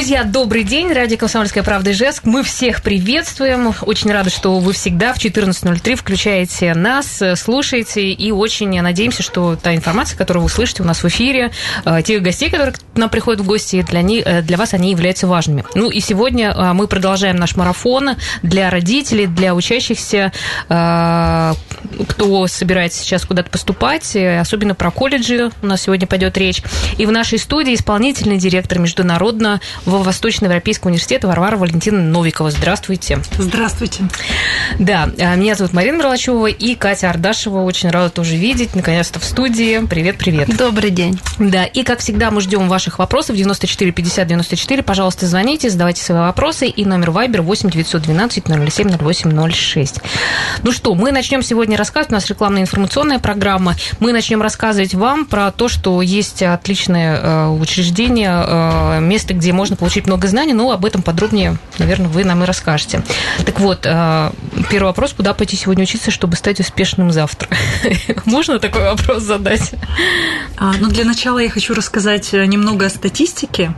Друзья, добрый день. Радио «Комсомольская правда» Ижевск. Мы всех приветствуем. Очень рады, что вы всегда в 14.03 включаете нас, слушаете. И очень надеемся, что та информация, которую вы слышите у нас в эфире, э, тех гостей, которые к нам приходят в гости, для, них, э, для вас они являются важными. Ну и сегодня э, мы продолжаем наш марафон для родителей, для учащихся, кто собирается сейчас куда-то поступать, особенно про колледжи у нас сегодня пойдет речь. И в нашей студии исполнительный директор международно в Восточноевропейского университета Варвара Валентина Новикова. Здравствуйте. Здравствуйте. Да, а, меня зовут Марина Мерлачева и Катя Ардашева. Очень рада тоже видеть. Наконец-то в студии. Привет, привет. Добрый день. Да, и как всегда мы ждем ваших вопросов. 94 50 94. Пожалуйста, звоните, задавайте свои вопросы. И номер Viber 8 912 007 08 06. Ну что, мы начнем сегодня рассказывать. У нас рекламная информационная программа. Мы начнем рассказывать вам про то, что есть отличное э, учреждение, э, место, где можно получить много знаний, но об этом подробнее, наверное, вы нам и расскажете. Так вот, э, первый вопрос, куда пойти сегодня учиться, чтобы стать успешным завтра? Можно такой вопрос задать? А, ну, для начала я хочу рассказать э, немного о статистике.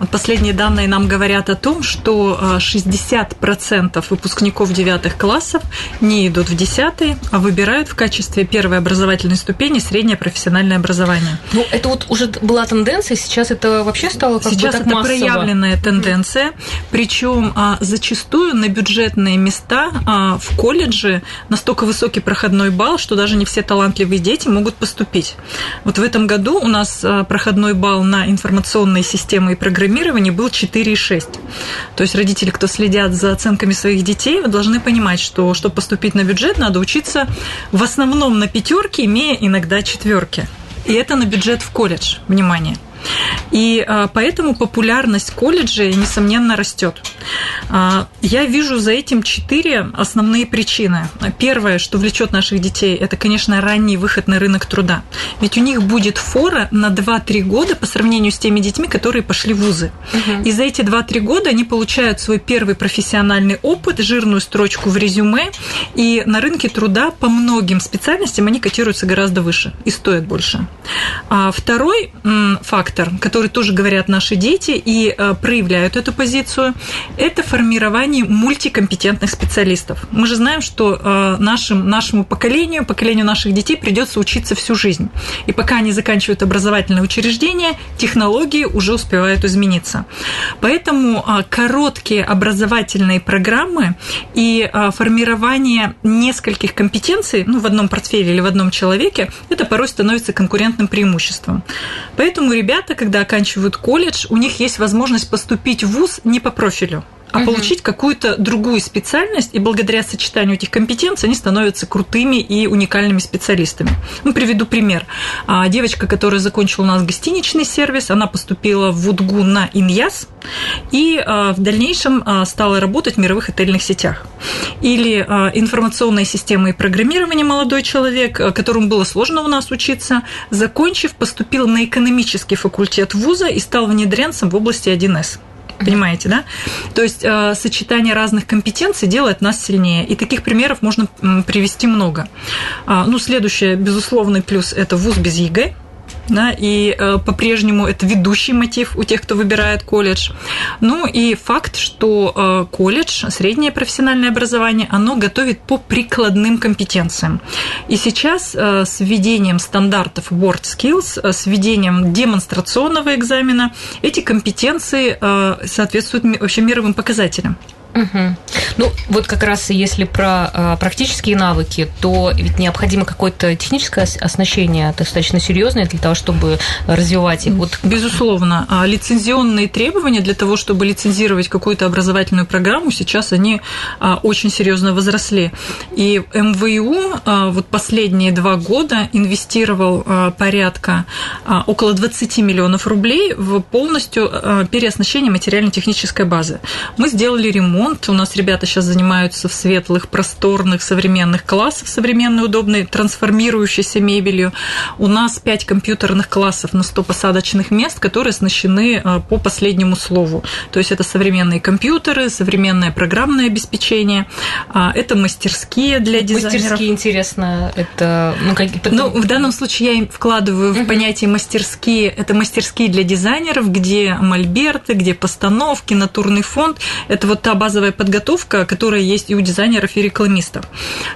Вот последние данные нам говорят о том, что 60% э, выпускников девятых классов не идут в десятые, а выбирают в качестве первой образовательной ступени среднее профессиональное образование. Ну, это вот уже была тенденция, сейчас это вообще стало как сейчас бы так это массово проявленная тенденция, причем а, зачастую на бюджетные места а, в колледже настолько высокий проходной балл, что даже не все талантливые дети могут поступить. Вот в этом году у нас а, проходной балл на информационные системы и программирование был 4,6. То есть родители, кто следят за оценками своих детей, должны понимать, что чтобы поступить на бюджет, надо учиться в основном на пятерке, имея иногда четверки. И это на бюджет в колледж. Внимание. И а, поэтому популярность колледжей, несомненно, растет. А, я вижу за этим четыре основные причины. Первое, что влечет наших детей, это, конечно, ранний выход на рынок труда. Ведь у них будет фора на 2-3 года по сравнению с теми детьми, которые пошли в вузы. Угу. И за эти 2-3 года они получают свой первый профессиональный опыт, жирную строчку в резюме, и на рынке труда по многим специальностям они котируются гораздо выше и стоят больше. А второй факт фактор, который тоже говорят наши дети и э, проявляют эту позицию, это формирование мультикомпетентных специалистов. Мы же знаем, что э, нашим, нашему поколению, поколению наших детей придется учиться всю жизнь. И пока они заканчивают образовательное учреждение, технологии уже успевают измениться. Поэтому э, короткие образовательные программы и формирование нескольких компетенций ну, в одном портфеле или в одном человеке, это порой становится конкурентным преимуществом. Поэтому ребята ребята, когда оканчивают колледж, у них есть возможность поступить в ВУЗ не по профилю а угу. получить какую-то другую специальность, и благодаря сочетанию этих компетенций они становятся крутыми и уникальными специалистами. Ну, приведу пример. А, девочка, которая закончила у нас гостиничный сервис, она поступила в ВУДГУ на Иньяс и а, в дальнейшем а, стала работать в мировых отельных сетях. Или информационная система и программирование молодой человек, которому было сложно у нас учиться, закончив, поступил на экономический факультет вуза и стал внедренцем в области 1С. Понимаете, да? То есть э, сочетание разных компетенций делает нас сильнее. И таких примеров можно привести много. А, ну, следующее, безусловный плюс – это вуз без ЕГЭ да, и э, по-прежнему это ведущий мотив у тех, кто выбирает колледж. Ну и факт, что э, колледж, среднее профессиональное образование, оно готовит по прикладным компетенциям. И сейчас э, с введением стандартов Word Skills, э, с введением демонстрационного экзамена, эти компетенции э, соответствуют вообще мировым показателям. Угу. Ну, вот как раз если про э, практические навыки, то ведь необходимо какое-то техническое оснащение достаточно серьезное для того, чтобы развивать их. Вот... Безусловно. А лицензионные требования для того, чтобы лицензировать какую-то образовательную программу, сейчас они а, очень серьезно возросли. И МВУ а, вот последние два года инвестировал а, порядка а, около 20 миллионов рублей в полностью а, переоснащение материально-технической базы. Мы сделали ремонт ремонт. У нас ребята сейчас занимаются в светлых, просторных, современных классах, современной, удобной, трансформирующейся мебелью. У нас 5 компьютерных классов на 100 посадочных мест, которые оснащены а, по последнему слову. То есть это современные компьютеры, современное программное обеспечение, а, это мастерские для дизайнеров. Мастерские, интересно, это... Ну, как, ну, в данном случае я вкладываю в понятие мастерские. Это мастерские для дизайнеров, где мольберты, где постановки, натурный фонд. Это вот та базовая подготовка, которая есть и у дизайнеров, и рекламистов.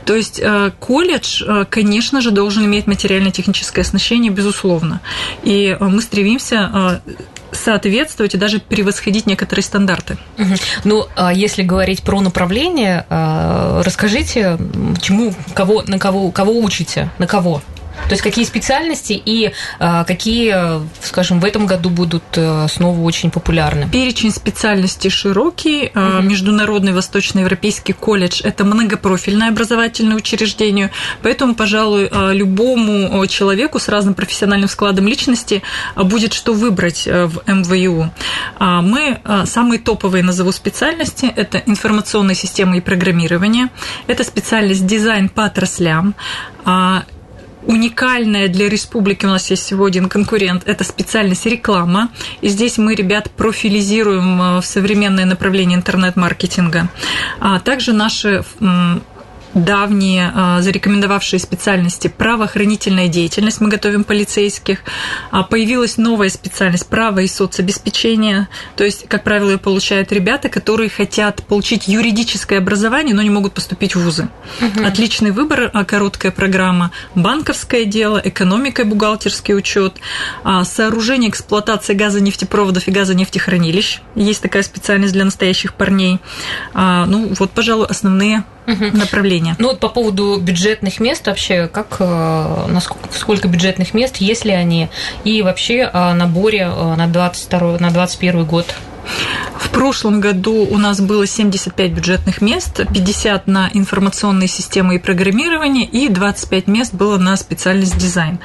То есть э, колледж, э, конечно же, должен иметь материально-техническое оснащение, безусловно. И э, мы стремимся соответствовать и даже превосходить некоторые стандарты. Ну, а если говорить про направление, расскажите, чему, кого, на кого, кого учите, на кого? То есть какие специальности и а, какие, скажем, в этом году будут э, снова очень популярны? Перечень специальностей широкий. Угу. Международный Восточноевропейский колледж – это многопрофильное образовательное учреждение, поэтому, пожалуй, а, любому человеку с разным профессиональным складом личности будет что выбрать э, в МВУ. Мы самые топовые назову специальности – это информационные системы и программирование, это специальность дизайн по отраслям, уникальная для республики, у нас есть всего один конкурент, это специальность реклама. И здесь мы ребят профилизируем э, в современное направление интернет-маркетинга. А также наши давние а, зарекомендовавшие специальности правоохранительная деятельность, мы готовим полицейских. А, появилась новая специальность право и соцобеспечение. То есть, как правило, ее получают ребята, которые хотят получить юридическое образование, но не могут поступить в вузы. Угу. Отличный выбор, а, короткая программа. Банковское дело, экономика и бухгалтерский учет, сооружение эксплуатации газа, нефтепроводов и газа нефтехранилищ. Есть такая специальность для настоящих парней. Ну, вот, пожалуй, основные угу. направления. Ну вот по поводу бюджетных мест вообще, как э, насколько, сколько бюджетных мест, есть ли они, и вообще о наборе э, на 22 на 21 год в прошлом году у нас было 75 бюджетных мест, 50 на информационные системы и программирование, и 25 мест было на специальность дизайн.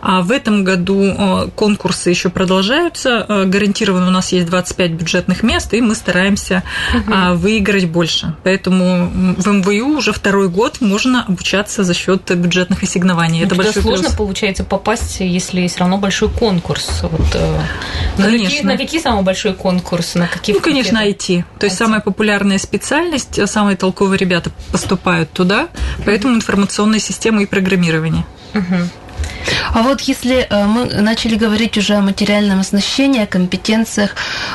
А в этом году э, конкурсы еще продолжаются. Э, гарантированно у нас есть 25 бюджетных мест, и мы стараемся угу. выиграть больше. Поэтому в МВУ уже второй год можно обучаться за счет бюджетных ассигнований. Это большой сложно плюс. получается попасть, если есть равно большой конкурс. Вот, на, какие, на какие самый большой конкурс? На какие ну, конечно, IT. То есть IT. самая популярная специальность, самые толковые ребята поступают туда, поэтому информационная система и программирование. Угу. А вот если э, мы начали говорить уже о материальном оснащении, о компетенциях,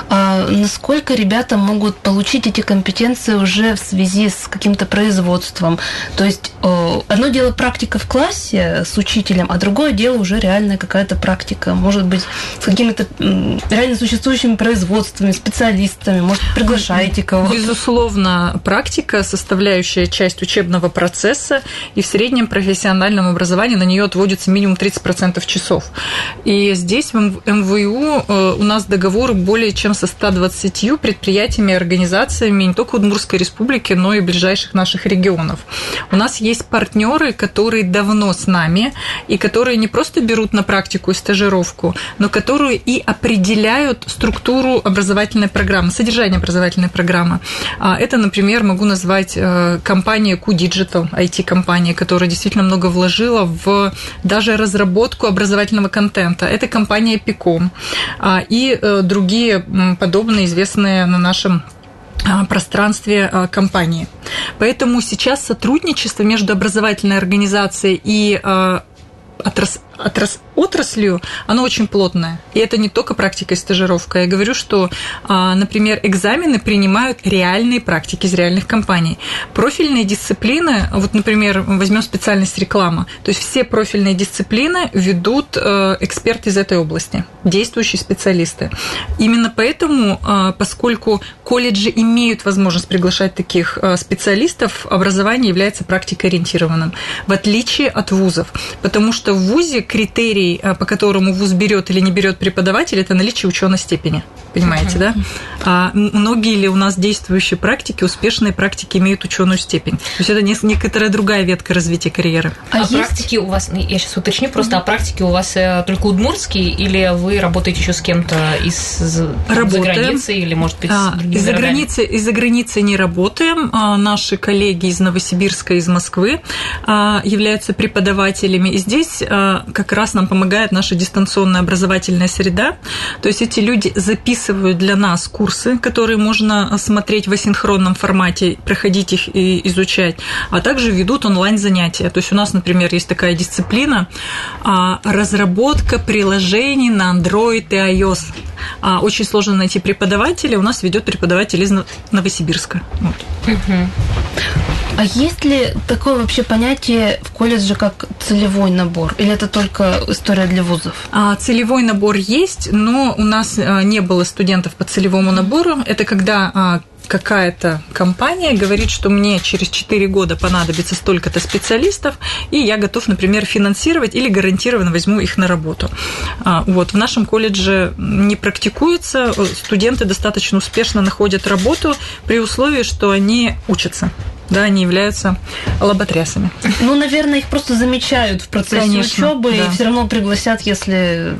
а насколько ребята могут получить эти компетенции уже в связи с каким-то производством? То есть э, одно дело практика в классе с учителем, а другое дело уже реальная какая-то практика, может быть, с какими-то реально существующими производствами, специалистами, может, приглашаете кого-то? Безусловно, практика, составляющая часть учебного процесса, и в среднем профессиональном образовании на нее отводится минимум 30% часов. И здесь в МВУ э, у нас договоры более чем со 120 предприятиями и организациями не только Удмуртской республики, но и ближайших наших регионов. У нас есть партнеры, которые давно с нами и которые не просто берут на практику и стажировку, но которые и определяют структуру образовательной программы, содержание образовательной программы. А это, например, могу назвать э, компания Q-Digital, IT-компания, которая действительно много вложила в даже разработку образовательного контента. Это компания Picom а, и э, другие подобные известные на нашем а, пространстве а, компании. Поэтому сейчас сотрудничество между образовательной организацией и отрас, отрас, отраслью, оно очень плотное. И это не только практика и стажировка. Я говорю, что, а, например, экзамены принимают реальные практики из реальных компаний. Профильные дисциплины, вот, например, возьмем специальность реклама, то есть все профильные дисциплины ведут э, эксперты из этой области, действующие специалисты. Именно поэтому, а, поскольку колледжи имеют возможность приглашать таких э, специалистов, образование является практикоориентированным, в отличие от вузов, потому что в ВУЗе критерий, а, по которому вуз берет или не берет преподаватель, это наличие ученой степени. Понимаете, да? А многие ли у нас действующие практики, успешные практики имеют ученую степень? То есть это некоторая другая ветка развития карьеры. А, а есть... практики у вас, я сейчас уточню просто, а практики у вас только удмуртские или вы работаете еще с кем-то из за границы или, может быть, а, из-за границы, из-за границы не работаем. А, наши коллеги из Новосибирска, из Москвы а, являются преподавателями. И здесь а, как раз нам помогает наша дистанционная образовательная среда. То есть эти люди записывают для нас курсы, которые можно смотреть в асинхронном формате, проходить их и изучать, а также ведут онлайн-занятия. То есть у нас, например, есть такая дисциплина разработка приложений на Android и iOS. Очень сложно найти преподавателя. У нас ведет преподаватель из Новосибирска. Вот. А есть ли такое вообще понятие в колледже, как целевой набор? Или это только история для вузов? А, целевой набор есть, но у нас а, не было студентов по целевому набору. Это когда а, какая-то компания говорит, что мне через 4 года понадобится столько-то специалистов, и я готов, например, финансировать или гарантированно возьму их на работу. А, вот. В нашем колледже не практикуется, студенты достаточно успешно находят работу при условии, что они учатся да, они являются лоботрясами. Ну, наверное, их просто замечают в процессе Конечно, учебы да. и все равно пригласят, если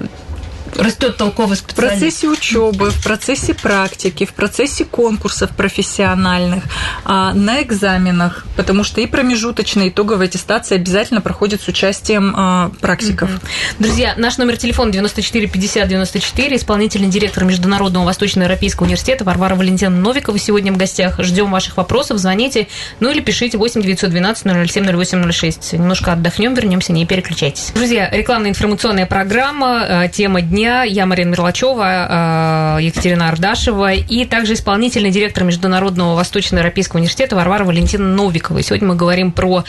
растет толковый специалист? В процессе учебы, в процессе практики, в процессе конкурсов профессиональных, а, на экзаменах, потому что и промежуточная итоговая аттестация обязательно проходит с участием а, практиков. Друзья, наш номер телефона 94 50 94, исполнительный директор Международного Восточноевропейского университета Варвара Валентина Новикова сегодня в гостях. Ждем ваших вопросов, звоните, ну или пишите 8 912 007 0806. Немножко отдохнем, вернемся, не переключайтесь. Друзья, рекламная информационная программа, а, тема дня дня. Я Марина Мерлачева, э, Екатерина Ардашева и также исполнительный директор Международного Восточноевропейского университета Варвара Валентина Новикова. И сегодня мы говорим про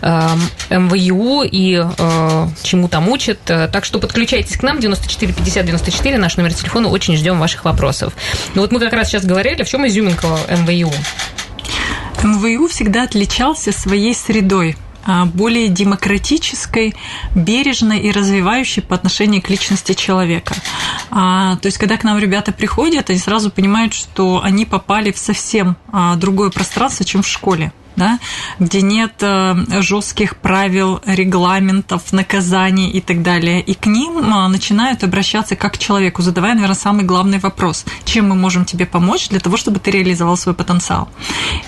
э, МВЮ и э, чему там учат. Так что подключайтесь к нам, 94 50 94, наш номер телефона, очень ждем ваших вопросов. Ну вот мы как раз сейчас говорили, в чем изюминка МВЮ? МВЮ всегда отличался своей средой – более демократической, бережной и развивающей по отношению к личности человека. А, то есть, когда к нам ребята приходят, они сразу понимают, что они попали в совсем а, другое пространство, чем в школе да, где нет э, жестких правил, регламентов, наказаний и так далее. И к ним э, начинают обращаться как к человеку, задавая, наверное, самый главный вопрос. Чем мы можем тебе помочь для того, чтобы ты реализовал свой потенциал?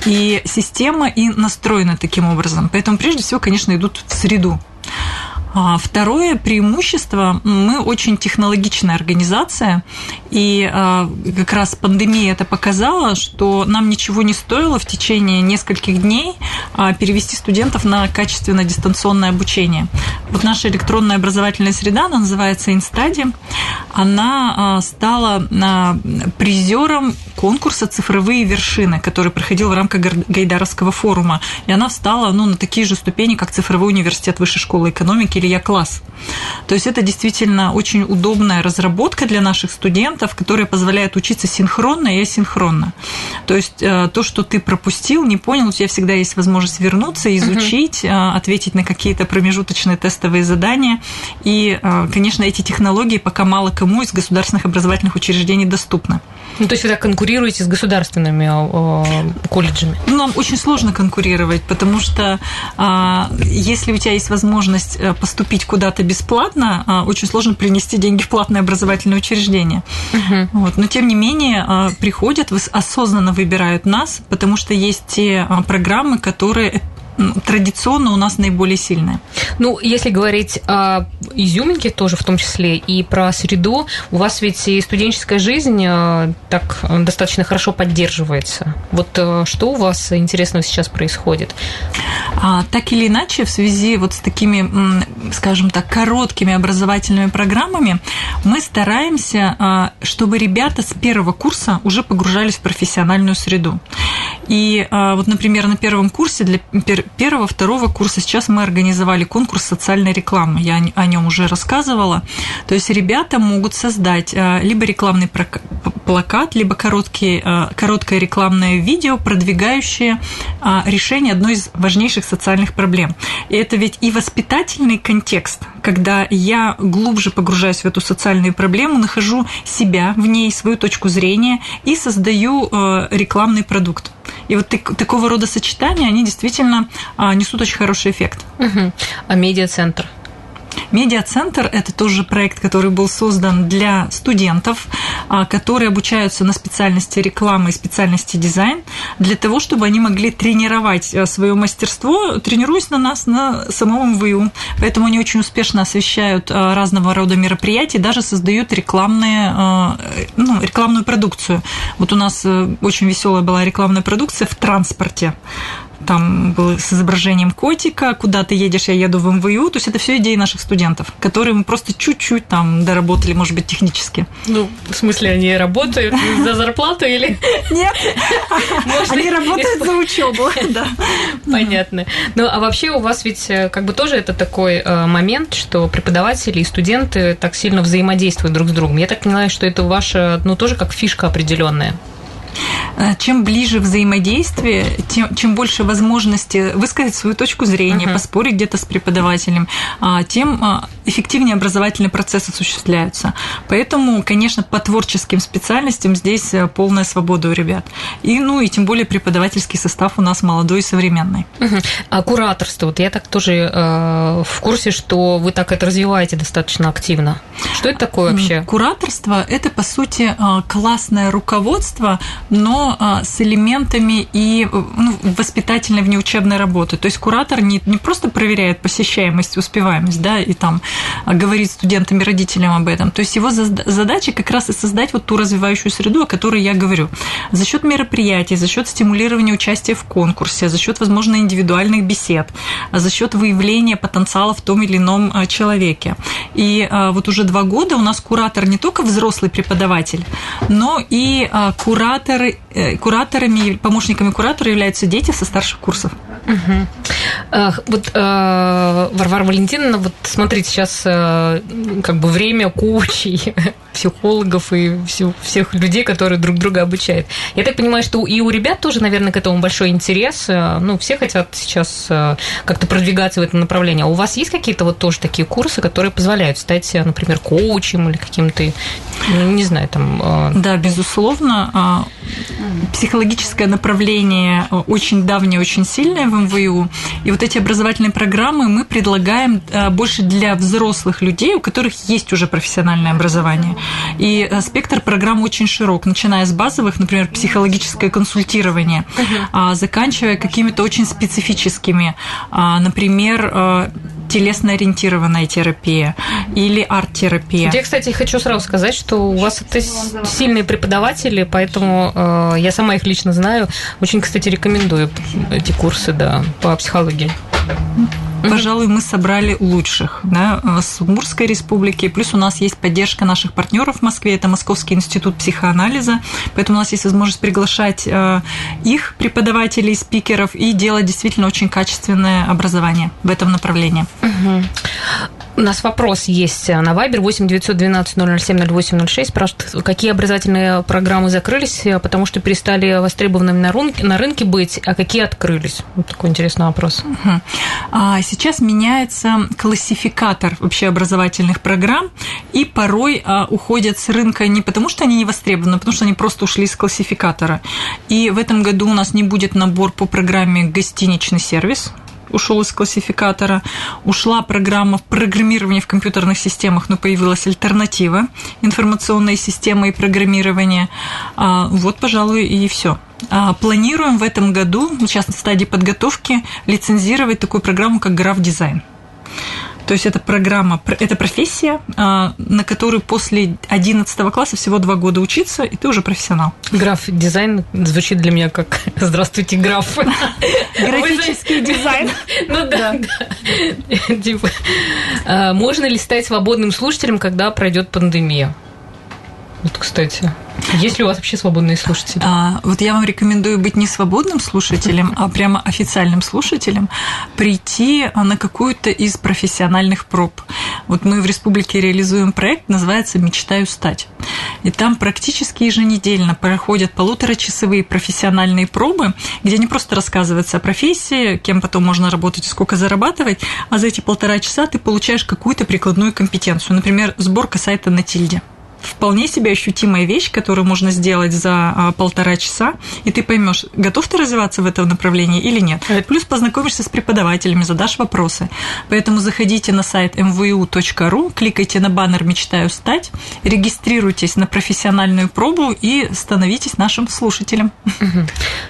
И система и настроена таким образом. Поэтому, прежде всего, конечно, идут в среду. А второе преимущество, мы очень технологичная организация, и а, как раз пандемия это показала, что нам ничего не стоило в течение нескольких дней а, перевести студентов на качественное дистанционное обучение. Вот наша электронная образовательная среда, она называется Инстади, она стала призером конкурса «Цифровые вершины», который проходил в рамках Гайдаровского форума, и она встала ну, на такие же ступени, как Цифровой университет Высшей школы экономики или Я-класс. То есть это действительно очень удобная разработка для наших студентов, которая позволяет учиться синхронно и асинхронно. То есть э, то, что ты пропустил, не понял, у тебя всегда есть возможность вернуться, изучить, угу. ответить на какие-то промежуточные тестовые задания. И, э, конечно, эти технологии пока мало кому из государственных образовательных учреждений доступны. Ну, то есть вы так конкурируете с государственными колледжами? Ну, нам очень сложно конкурировать, потому что а, если у тебя есть возможность поступить куда-то бесплатно, а, очень сложно принести деньги в платное образовательное учреждение. Угу. Вот. Но тем не менее а, приходят, осознанно выбирают нас, потому что есть те программы, которые традиционно у нас наиболее сильная. Ну, если говорить о изюминке тоже в том числе и про среду, у вас ведь и студенческая жизнь э, так достаточно хорошо поддерживается. Вот э, что у вас интересного сейчас происходит? А, так или иначе, в связи вот с такими, скажем так, короткими образовательными программами, мы стараемся, а, чтобы ребята с первого курса уже погружались в профессиональную среду. И а, вот, например, на первом курсе для первого, второго курса сейчас мы организовали конкурс социальной рекламы. Я о нем уже рассказывала. То есть ребята могут создать а, либо рекламный плакат, либо короткий, короткое рекламное видео, продвигающее решение одной из важнейших социальных проблем. И это ведь и воспитательный контекст, когда я глубже погружаюсь в эту социальную проблему, нахожу себя в ней, свою точку зрения и создаю рекламный продукт. И вот так, такого рода сочетания, они действительно а, несут очень хороший эффект. Угу. А медиацентр? Медиацентр – это тоже проект, который был создан для студентов, а, которые обучаются на специальности рекламы и специальности дизайн, для того, чтобы они могли тренировать а, свое мастерство, тренируясь на нас, на самом МВУ. Поэтому они очень успешно освещают а, разного рода мероприятия, даже создают рекламные, ну, рекламную продукцию. Вот у нас э, очень веселая была рекламная продукция в транспорте там был с изображением котика, куда ты едешь, я еду в МВУ. То есть это все идеи наших студентов, которые мы просто чуть-чуть там доработали, может быть, технически. Ну, в смысле, они работают за зарплату или... Нет, они работают за учебу, да. Понятно. Ну, а вообще у вас ведь э, как бы тоже это такой э, момент, что преподаватели и студенты так сильно взаимодействуют друг с другом. Я так понимаю, что это ваша, ну, тоже как фишка определенная. Э, чем ближе взаимодействие, тем, чем больше возможности высказать свою точку зрения, uh-huh. поспорить где-то с преподавателем, а, тем а, эффективнее образовательный процесс осуществляются. Поэтому, конечно, по творческим специальностям здесь э, полная свобода у ребят. И, ну, и тем более преподавательский состав у нас молодой и современный. Uh-huh. А кураторство, вот я так тоже э, в курсе, что вы так это развиваете достаточно активно. Что это такое вообще? Кураторство – это, по сути, э, классное руководство но а, с элементами и ну, воспитательной внеучебной работы. То есть куратор не, не просто проверяет посещаемость, успеваемость, да, и там а, говорит студентам и родителям об этом. То есть его задача как раз и создать вот ту развивающую среду, о которой я говорю. За счет мероприятий, за счет стимулирования участия в конкурсе, за счет, возможно, индивидуальных бесед, за счет выявления потенциала в том или ином а, человеке. И вот уже два года у нас куратор не только взрослый преподаватель, но и куратор кураторы, э, кураторами, помощниками куратора являются дети со старших курсов. Угу. Вот э, Варвара Валентиновна, вот смотрите, сейчас как бы время коучей, психологов и всю, всех людей, которые друг друга обучают. Я так понимаю, что и у ребят тоже, наверное, к этому большой интерес. Ну, все хотят сейчас как-то продвигаться в этом направлении. А у вас есть какие-то вот тоже такие курсы, которые позволяют стать, например, коучем или каким-то, не знаю, там... Да, безусловно. А, психологическое направление очень давнее, очень сильное в МВУ. И вот эти образовательные программы мы предлагаем э, больше для взрослых людей, у которых есть уже профессиональное образование. И э, спектр программ очень широк, начиная с базовых, например, психологическое консультирование, uh-huh. заканчивая какими-то очень специфическими, а, например, э, телесно-ориентированная терапия или арт-терапия. Я, кстати, хочу сразу сказать, что у вас это сильные преподаватели, поэтому э, я сама их лично знаю. Очень, кстати, рекомендую эти курсы да, по психологии пожалуй, мы собрали лучших да, с Удмуртской республики. Плюс у нас есть поддержка наших партнеров в Москве, это Московский институт психоанализа. Поэтому у нас есть возможность приглашать э, их преподавателей, спикеров и делать действительно очень качественное образование в этом направлении. Угу. У нас вопрос есть на Viber 8 912 007 0806. Спрашивают, какие образовательные программы закрылись, потому что перестали востребованными на рынке, на рынке быть, а какие открылись? Вот такой интересный вопрос. А сейчас меняется классификатор вообще образовательных программ, и порой а, уходят с рынка не потому, что они не востребованы, а потому что они просто ушли с классификатора. И в этом году у нас не будет набор по программе «Гостиничный сервис», ушел из классификатора, ушла программа в программировании в компьютерных системах, но появилась альтернатива информационной системы и программирования. А, вот, пожалуй, и все. А, планируем в этом году, сейчас на стадии подготовки, лицензировать такую программу, как Graph Design. То есть это программа, это профессия, а, на которую после 11 класса всего два года учиться, и ты уже профессионал. Граф дизайн звучит для меня как «Здравствуйте, граф». Графический дизайн. Ну да, типа, а, Можно ли стать свободным слушателем, когда пройдет пандемия? Вот, кстати. Есть ли у вас вообще свободные слушатели? А, вот я вам рекомендую быть не свободным слушателем, а прямо официальным слушателем, прийти на какую-то из профессиональных проб. Вот мы в республике реализуем проект, называется «Мечтаю стать». И там практически еженедельно проходят полуторачасовые профессиональные пробы, где не просто рассказывается о профессии, кем потом можно работать и сколько зарабатывать, а за эти полтора часа ты получаешь какую-то прикладную компетенцию. Например, сборка сайта на тильде вполне себе ощутимая вещь, которую можно сделать за а, полтора часа, и ты поймешь, готов ты развиваться в этом направлении или нет. Плюс познакомишься с преподавателями, задашь вопросы. Поэтому заходите на сайт mvu.ru, кликайте на баннер «Мечтаю стать», регистрируйтесь на профессиональную пробу и становитесь нашим слушателем.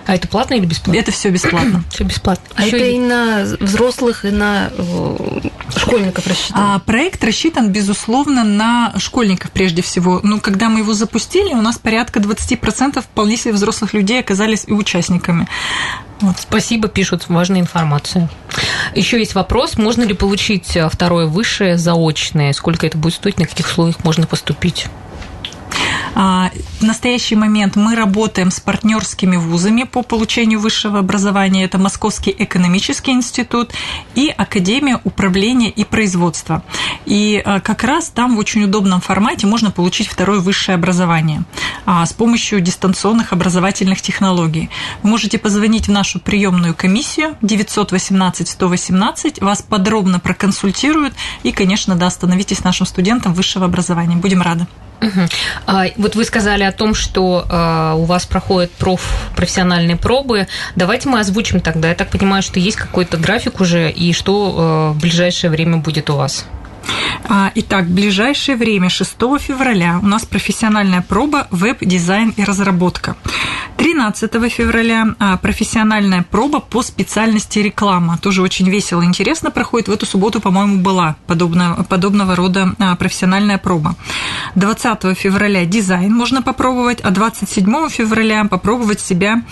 А это платно или бесплатно? Это все бесплатно. Все бесплатно. А это и на взрослых, и на э, школьников рассчитан? А проект рассчитан, безусловно, на школьников прежде всего всего. Ну, когда мы его запустили, у нас порядка 20% вполне себе взрослых людей оказались и участниками. Вот. Спасибо, пишут важную информацию. Еще есть вопрос, можно ли получить второе высшее заочное? Сколько это будет стоить, на каких условиях можно поступить? А, в настоящий момент мы работаем с партнерскими вузами по получению высшего образования. Это Московский экономический институт и Академия управления и производства. И а, как раз там в очень удобном формате можно получить второе высшее образование а, с помощью дистанционных образовательных технологий. Вы можете позвонить в нашу приемную комиссию 918 118, вас подробно проконсультируют и, конечно, да, становитесь нашим студентом высшего образования. Будем рады. А, вот вы сказали о том, что а, у вас проходят проф, профессиональные пробы. Давайте мы озвучим тогда. Я так понимаю, что есть какой-то график уже, и что а, в ближайшее время будет у вас? А, итак, в ближайшее время, 6 февраля, у нас профессиональная проба веб-дизайн и разработка. 13 февраля а, профессиональная проба по специальности реклама. Тоже очень весело и интересно проходит. В эту субботу, по-моему, была подобного, подобного рода а, профессиональная проба. 20 февраля дизайн можно попробовать, а 27 февраля попробовать себя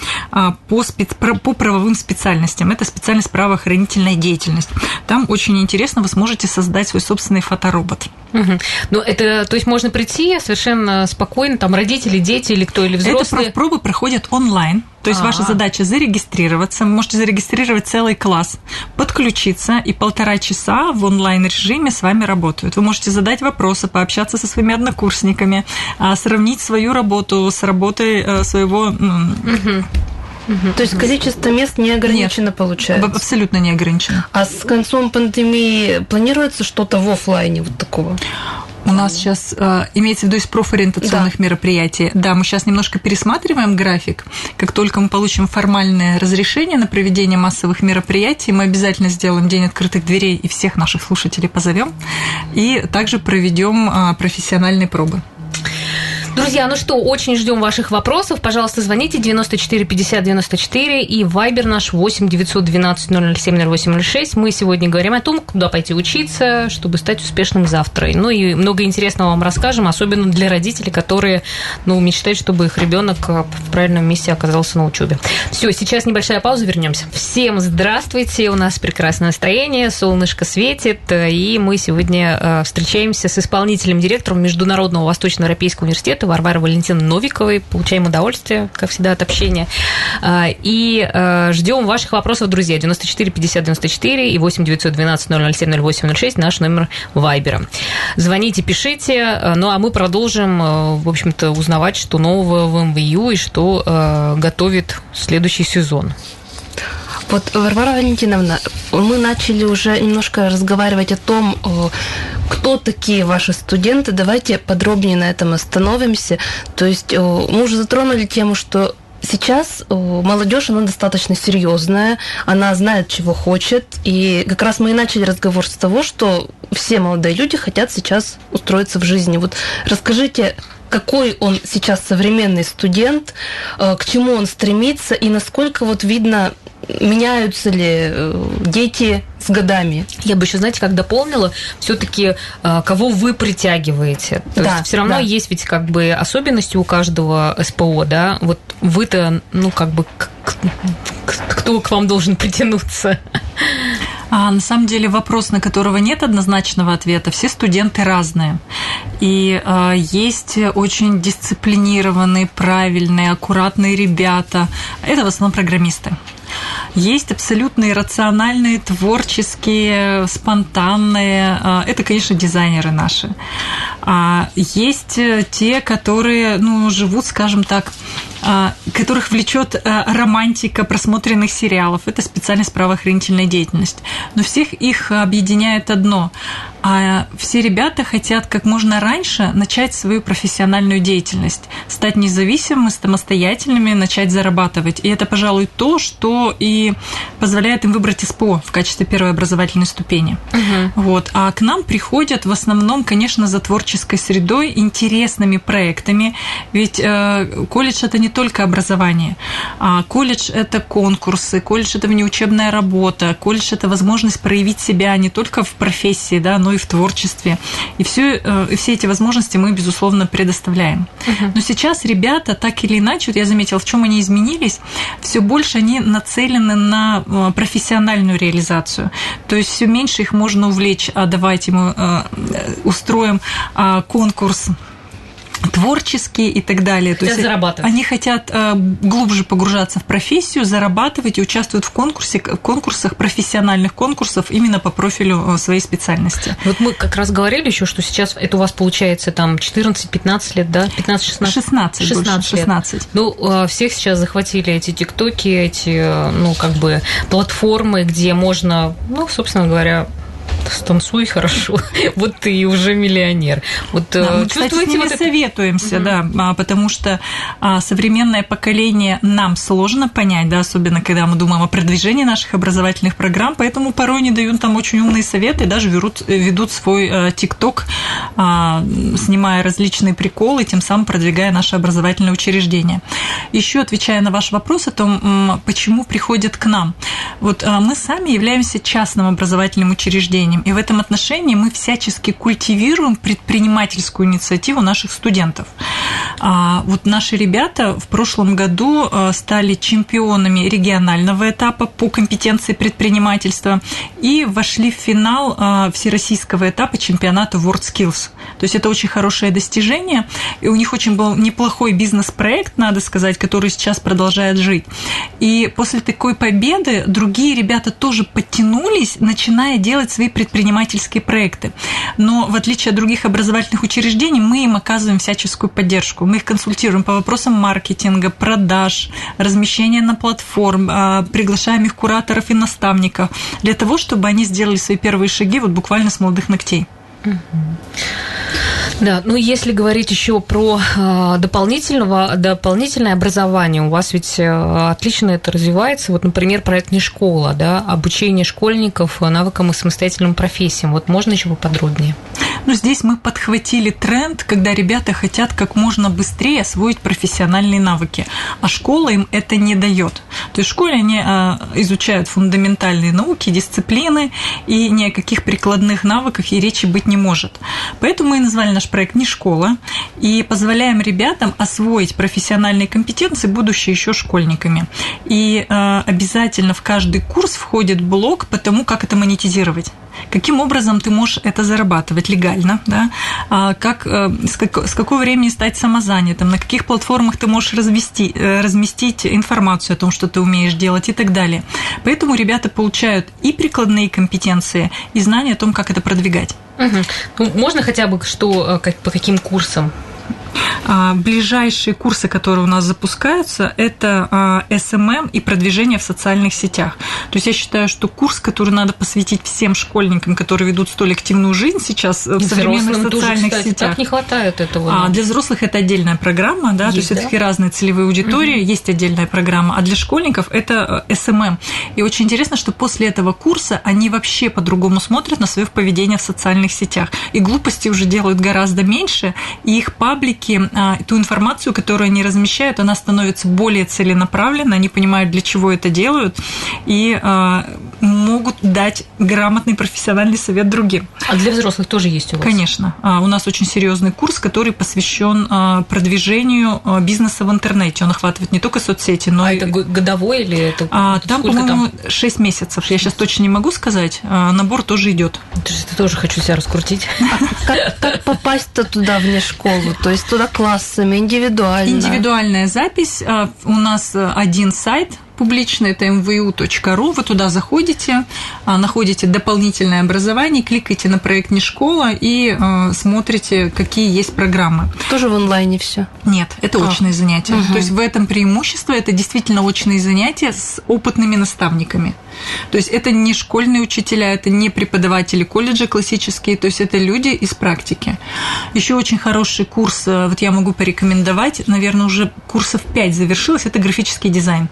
по, спец... по правовым специальностям. Это специальность правоохранительная деятельность. Там очень интересно, вы сможете создать свой собственный фоторобот. Угу. Ну, это, то есть можно прийти совершенно спокойно, там родители, дети или кто, или взрослые? Это пробы проходят онлайн. То есть А-а-а. ваша задача зарегистрироваться, вы можете зарегистрировать целый класс, подключиться, и полтора часа в онлайн-режиме с вами работают. Вы можете задать вопросы, пообщаться со своими однокурсниками, а, сравнить свою работу с работой э, своего угу. Угу. То есть количество мест не ограничено, Нет, получается? Абсолютно не ограничено. А с концом пандемии планируется что-то в офлайне вот такого? У нас сейчас э, имеется в виду из профориентационных да. мероприятий. Да, мы сейчас немножко пересматриваем график. Как только мы получим формальное разрешение на проведение массовых мероприятий, мы обязательно сделаем день открытых дверей и всех наших слушателей позовем. И также проведем э, профессиональные пробы. Друзья, ну что, очень ждем ваших вопросов. Пожалуйста, звоните 94 50 94 и Вайбер наш 8 912 007 0806. Мы сегодня говорим о том, куда пойти учиться, чтобы стать успешным завтра. Ну и много интересного вам расскажем, особенно для родителей, которые ну, мечтают, чтобы их ребенок в правильном месте оказался на учебе. Все, сейчас небольшая пауза, вернемся. Всем здравствуйте, у нас прекрасное настроение, солнышко светит, и мы сегодня э, встречаемся с исполнительным директором Международного Восточноевропейского университета Варвары Валентины Новиковой. Получаем удовольствие, как всегда, от общения. А, и а, ждем ваших вопросов, друзья. 94 50 94 и 8 912 007 08 06 наш номер Вайбера. Звоните, пишите. А, ну, а мы продолжим, в общем-то, узнавать, что нового в МВЮ и что готовит следующий сезон. Вот, Варвара Валентиновна, мы начали уже немножко разговаривать о том, кто такие ваши студенты. Давайте подробнее на этом остановимся. То есть мы уже затронули тему, что Сейчас молодежь, она достаточно серьезная, она знает, чего хочет. И как раз мы и начали разговор с того, что все молодые люди хотят сейчас устроиться в жизни. Вот расскажите, какой он сейчас современный студент, э, к чему он стремится и насколько вот видно меняются ли э, дети с годами. Я бы еще, знаете, как дополнила, все-таки э, кого вы притягиваете. То да, есть все равно да. есть ведь как бы особенности у каждого СПО, да. Вот вы-то, ну, как бы кто к вам должен притянуться? А, на самом деле вопрос, на которого нет однозначного ответа. Все студенты разные. И а, есть очень дисциплинированные, правильные, аккуратные ребята. Это в основном программисты. Есть абсолютно иррациональные, творческие, спонтанные. А, это, конечно, дизайнеры наши. А есть те, которые ну, живут, скажем так, а, которых влечет а, романтика просмотренных сериалов. Это специальность правоохранительная деятельность. Но всех их объединяет одно. А все ребята хотят как можно раньше начать свою профессиональную деятельность, стать независимыми, самостоятельными, начать зарабатывать. И это, пожалуй, то, что и позволяет им выбрать СПО в качестве первой образовательной ступени. Угу. Вот. А к нам приходят в основном, конечно, за творческой средой, интересными проектами. Ведь э, колледж это не только образование. А колледж – это конкурсы, колледж – это внеучебная работа, колледж – это возможность проявить себя не только в профессии, да, но и в творчестве. И все, э, все эти возможности мы, безусловно, предоставляем. Uh-huh. Но сейчас ребята, так или иначе, вот я заметила, в чем они изменились, все больше они нацелены на э, профессиональную реализацию. То есть все меньше их можно увлечь, а давайте мы э, устроим а, конкурс творческие и так далее. Хотят То есть зарабатывать. Они хотят э, глубже погружаться в профессию, зарабатывать и участвуют в конкурсе, конкурсах, профессиональных конкурсов именно по профилю э, своей специальности. Вот мы как раз говорили еще, что сейчас это у вас получается там 14-15 лет, да? 15-16? 16. 16 лет. 16. Ну, э, всех сейчас захватили эти тиктоки, эти, ну, как бы платформы, где можно, ну, собственно говоря, станцуй хорошо, вот ты уже миллионер. Вот да, э, мы, кстати, с ними вот советуемся, это... да, а, потому что а, современное поколение нам сложно понять, да, особенно когда мы думаем о продвижении наших образовательных программ, поэтому порой не дают там очень умные советы, даже ведут, ведут свой э, ТикТок, а, снимая различные приколы, тем самым продвигая наше образовательное учреждение. Еще отвечая на ваш вопрос о том, почему приходят к нам. Вот мы сами являемся частным образовательным учреждением, образованием. И в этом отношении мы всячески культивируем предпринимательскую инициативу наших студентов. А, вот наши ребята в прошлом году а, стали чемпионами регионального этапа по компетенции предпринимательства и вошли в финал а, всероссийского этапа чемпионата WorldSkills. То есть это очень хорошее достижение, и у них очень был неплохой бизнес-проект, надо сказать, который сейчас продолжает жить. И после такой победы другие ребята тоже подтянулись, начиная делать свои предпринимательские проекты. Но в отличие от других образовательных учреждений, мы им оказываем всяческую поддержку. Мы их консультируем по вопросам маркетинга, продаж, размещения на платформ, а, приглашаем их кураторов и наставников для того, чтобы они сделали свои первые шаги вот буквально с молодых ногтей. Да, ну если говорить еще про э, дополнительного, дополнительное образование, у вас ведь э, отлично это развивается. Вот, например, проект «Не школа», да, обучение школьников навыкам и самостоятельным профессиям. Вот можно еще поподробнее? Ну, здесь мы подхватили тренд, когда ребята хотят как можно быстрее освоить профессиональные навыки, а школа им это не дает. То есть в школе они э, изучают фундаментальные науки, дисциплины, и ни о каких прикладных навыках и речи быть не может. Поэтому мы назвали наш проект «Не школа» и позволяем ребятам освоить профессиональные компетенции, будучи еще школьниками. И э, обязательно в каждый курс входит блок по тому, как это монетизировать. Каким образом ты можешь это зарабатывать легально, да? А как, э, с, как, с какого времени стать самозанятым, на каких платформах ты можешь развести, э, разместить информацию о том, что ты умеешь делать и так далее. Поэтому ребята получают и прикладные компетенции, и знания о том, как это продвигать. Угу. Ну, можно хотя бы что, э, как, по каким курсам ближайшие курсы, которые у нас запускаются, это SMM а, и продвижение в социальных сетях. То есть я считаю, что курс, который надо посвятить всем школьникам, которые ведут столь активную жизнь сейчас в современных социальных тоже, кстати, сетях. Так не хватает этого. А для взрослых это отдельная программа, да, есть, то есть да? все-таки разные целевые аудитории, угу. есть отдельная программа, а для школьников это SMM. И очень интересно, что после этого курса они вообще по-другому смотрят на свое поведение в социальных сетях. И глупости уже делают гораздо меньше, и их паблики все-таки ту информацию, которую они размещают, она становится более целенаправленной, они понимают, для чего это делают, и могут дать грамотный профессиональный совет другим. А для взрослых тоже есть у вас? Конечно. У нас очень серьезный курс, который посвящен продвижению бизнеса в интернете. Он охватывает не только соцсети, но а и... это годовой или это? А, там, по-моему, 6 месяцев. Я сейчас точно не могу сказать. Набор тоже идет. Это тоже хочу себя раскрутить. А как, как попасть-то туда вне школы? То есть туда классами, индивидуально? Индивидуальная запись. У нас один сайт публично, это mvu.ru, вы туда заходите, а, находите дополнительное образование, кликаете на проект «Не школа» и э, смотрите, какие есть программы. Тоже в онлайне все? Нет, это а. очные занятия. Угу. То есть в этом преимущество, это действительно очные занятия с опытными наставниками. То есть это не школьные учителя, это не преподаватели колледжа классические, то есть это люди из практики. Еще очень хороший курс, э, вот я могу порекомендовать, наверное, уже курсов 5 завершилось, это графический дизайн.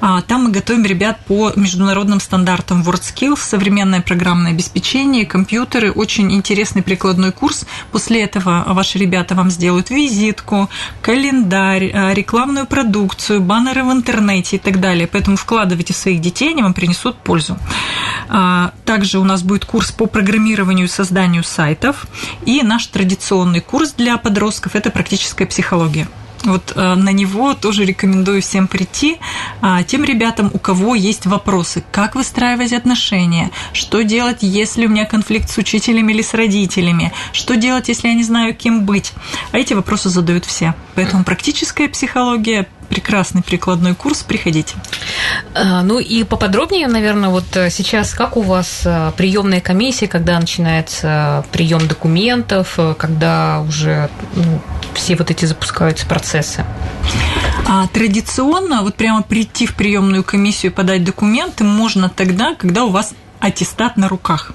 А, там мы готовим ребят по международным стандартам WorldSkills, современное программное обеспечение, компьютеры, очень интересный прикладной курс. После этого ваши ребята вам сделают визитку, календарь, а, рекламную продукцию, баннеры в интернете и так далее. Поэтому вкладывайте своих детей, они вам принесут пользу. А, также у нас будет курс по программированию и созданию сайтов. И наш традиционный курс для подростков – это практическая психология. Вот э, на него тоже рекомендую всем прийти. А, тем ребятам, у кого есть вопросы, как выстраивать отношения, что делать, если у меня конфликт с учителями или с родителями, что делать, если я не знаю, кем быть. А эти вопросы задают все. Поэтому практическая психология прекрасный прикладной курс, приходите. А, ну и поподробнее, наверное, вот э, сейчас как у вас э, приемная комиссия, когда начинается прием документов, э, когда уже ну, все вот эти запускаются процессы? А традиционно вот прямо прийти в приемную комиссию и подать документы можно тогда, когда у вас аттестат на руках.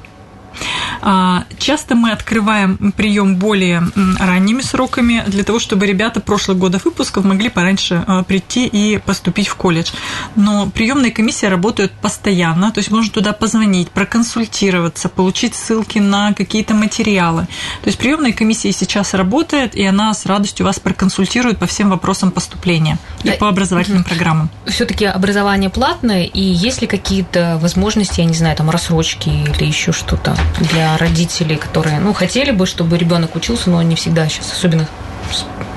А, часто мы открываем прием более ранними сроками для того, чтобы ребята прошлых годов выпусков могли пораньше а, прийти и поступить в колледж. Но приемные комиссии работают постоянно, то есть можно туда позвонить, проконсультироваться, получить ссылки на какие-то материалы. То есть приемная комиссия сейчас работает, и она с радостью вас проконсультирует по всем вопросам поступления и по образовательным программам. Все-таки образование платное, и есть ли какие-то возможности, я не знаю, там рассрочки или еще что-то для родителей, которые, ну, хотели бы, чтобы ребенок учился, но не всегда сейчас, особенно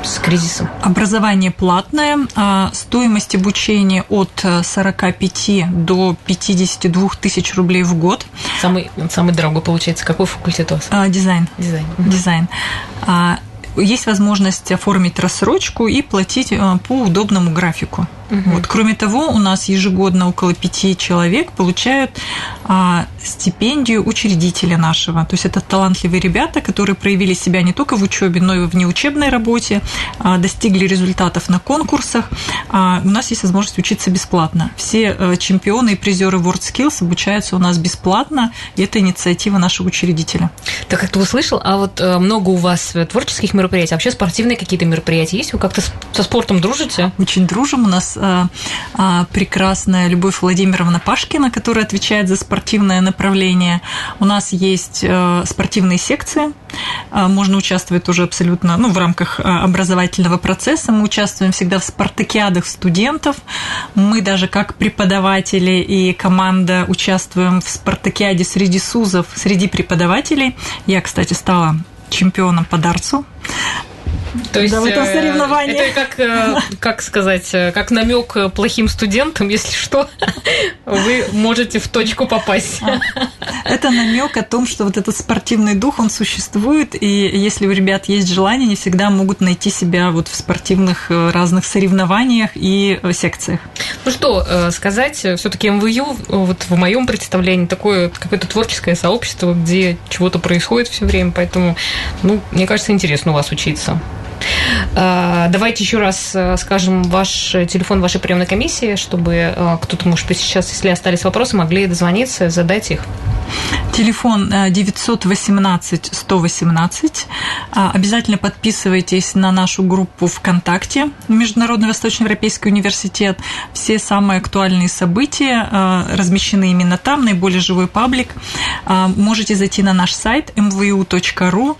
с кризисом? Образование платное, а стоимость обучения от 45 до 52 тысяч рублей в год. Самый, самый дорогой получается. Какой факультет у вас? А, дизайн. Дизайн. Дизайн. А, есть возможность оформить рассрочку и платить а, по удобному графику. Угу. Вот. Кроме того, у нас ежегодно около пяти человек получают а, стипендию учредителя нашего. То есть это талантливые ребята, которые проявили себя не только в учебе, но и в неучебной работе, а, достигли результатов на конкурсах. А, у нас есть возможность учиться бесплатно. Все а, чемпионы и призеры WorldSkills обучаются у нас бесплатно, и это инициатива нашего учредителя. Так как ты услышал, а вот э, много у вас творческих мероприятий, а вообще спортивные какие-то мероприятия есть? Вы как-то со спортом дружите? Очень дружим. У нас Э, прекрасная Любовь Владимировна Пашкина, которая отвечает за спортивное направление. У нас есть э, спортивные секции, э, можно участвовать тоже абсолютно ну, в рамках образовательного процесса. Мы участвуем всегда в спартакиадах студентов. Мы даже как преподаватели и команда участвуем в спартакиаде среди СУЗов, среди преподавателей. Я, кстати, стала чемпионом по дарцу. То есть да, в этом э, соревновании. Это как, э, как сказать, э, как намек плохим студентам, если что, вы можете в точку попасть. А, это намек о том, что вот этот спортивный дух, он существует, и если у ребят есть желание, они всегда могут найти себя вот в спортивных разных соревнованиях и секциях. Ну что сказать, все-таки МВЮ, вот в моем представлении, такое какое-то творческое сообщество, где чего-то происходит все время, поэтому, ну, мне кажется, интересно у вас учиться. А, давайте еще раз э, скажем ваш телефон вашей приемной комиссии, чтобы э, кто-то, может быть, сейчас, если остались вопросы, могли дозвониться, задать их. Телефон 918 118. А, обязательно подписывайтесь на нашу группу ВКонтакте Международный Восточноевропейский университет. Все самые актуальные события э, размещены именно там, наиболее живой паблик. Можете зайти на наш сайт mvu.ru,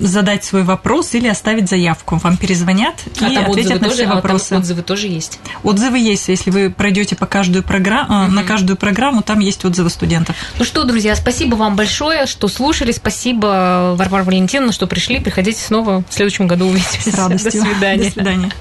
задать свой вопрос или оставить заявку, вам перезвонят а и там ответят на тоже, все а вопросы. отзывы тоже есть. Отзывы есть, если вы пройдете по каждую программу, на каждую программу, там есть отзывы студентов. Ну что, друзья, спасибо вам большое, что слушали. Спасибо, Варвара Валентиновна, что пришли. Приходите снова в следующем году увидимся. С радостью. До свидания. До свидания.